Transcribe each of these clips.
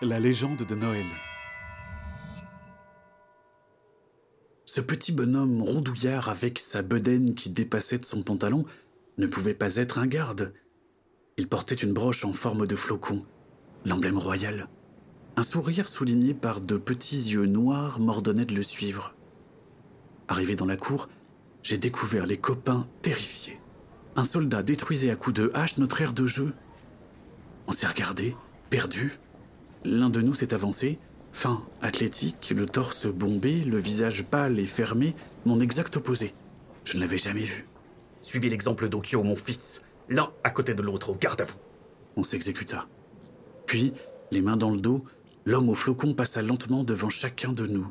La légende de Noël. Ce petit bonhomme rondouillard avec sa bedaine qui dépassait de son pantalon ne pouvait pas être un garde. Il portait une broche en forme de flocon, l'emblème royal. Un sourire souligné par de petits yeux noirs m'ordonnait de le suivre. Arrivé dans la cour, j'ai découvert les copains terrifiés. Un soldat détruisait à coups de hache notre aire de jeu. On s'est regardé, perdu. L'un de nous s'est avancé, fin, athlétique, le torse bombé, le visage pâle et fermé, mon exact opposé. Je ne l'avais jamais vu. Suivez l'exemple d'Okyo, mon fils. L'un à côté de l'autre, garde à vous. On s'exécuta. Puis, les mains dans le dos, l'homme au flocon passa lentement devant chacun de nous.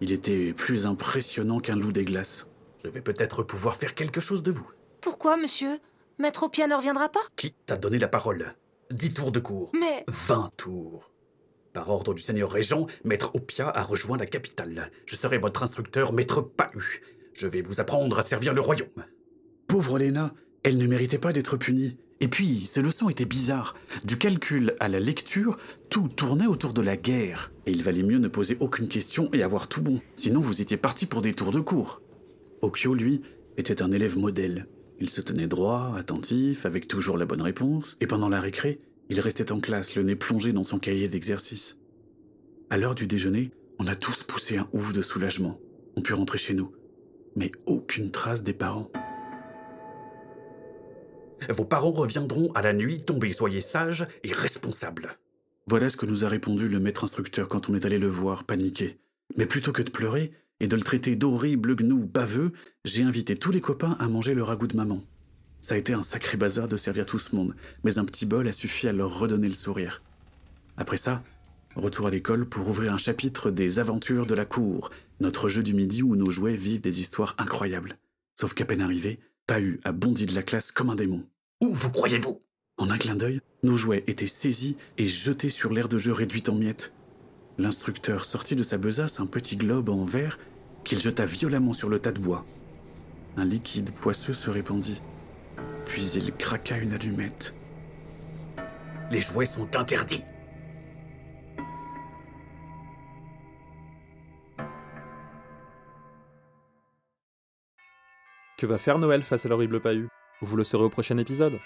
Il était plus impressionnant qu'un loup des glaces. Je vais peut-être pouvoir faire quelque chose de vous. Pourquoi, monsieur? Maître Opia ne reviendra pas? Qui t'a donné la parole? Dix tours de cours. Mais. Vingt tours. Par ordre du seigneur régent, Maître Opia a rejoint la capitale. Je serai votre instructeur, Maître Pahu. Je vais vous apprendre à servir le royaume. Pauvre Léna, elle ne méritait pas d'être punie. Et puis, ses leçons étaient bizarres. Du calcul à la lecture, tout tournait autour de la guerre. Et il valait mieux ne poser aucune question et avoir tout bon. Sinon, vous étiez parti pour des tours de cours. Okyo, lui, était un élève modèle. Il se tenait droit, attentif, avec toujours la bonne réponse, et pendant la récré, il restait en classe, le nez plongé dans son cahier d'exercice. À l'heure du déjeuner, on a tous poussé un ouf de soulagement. On put rentrer chez nous. Mais aucune trace des parents. Vos parents reviendront à la nuit tombée, soyez sages et responsables. Voilà ce que nous a répondu le maître instructeur quand on est allé le voir, paniqué. Mais plutôt que de pleurer et de le traiter d'horrible gnou baveux, j'ai invité tous les copains à manger le ragoût de maman. Ça a été un sacré bazar de servir tout ce monde, mais un petit bol a suffi à leur redonner le sourire. Après ça, retour à l'école pour ouvrir un chapitre des aventures de la cour, notre jeu du midi où nos jouets vivent des histoires incroyables. Sauf qu'à peine arrivé, Pahu a bondi de la classe comme un démon. Où vous croyez-vous? En un clin d'œil, nos jouets étaient saisis et jetés sur l'aire de jeu réduite en miettes. L'instructeur sortit de sa besace un petit globe en verre qu'il jeta violemment sur le tas de bois. Un liquide poisseux se répandit. Puis il craqua une allumette. Les jouets sont interdits. Que va faire Noël face à l'horrible Pahu Vous le saurez au prochain épisode.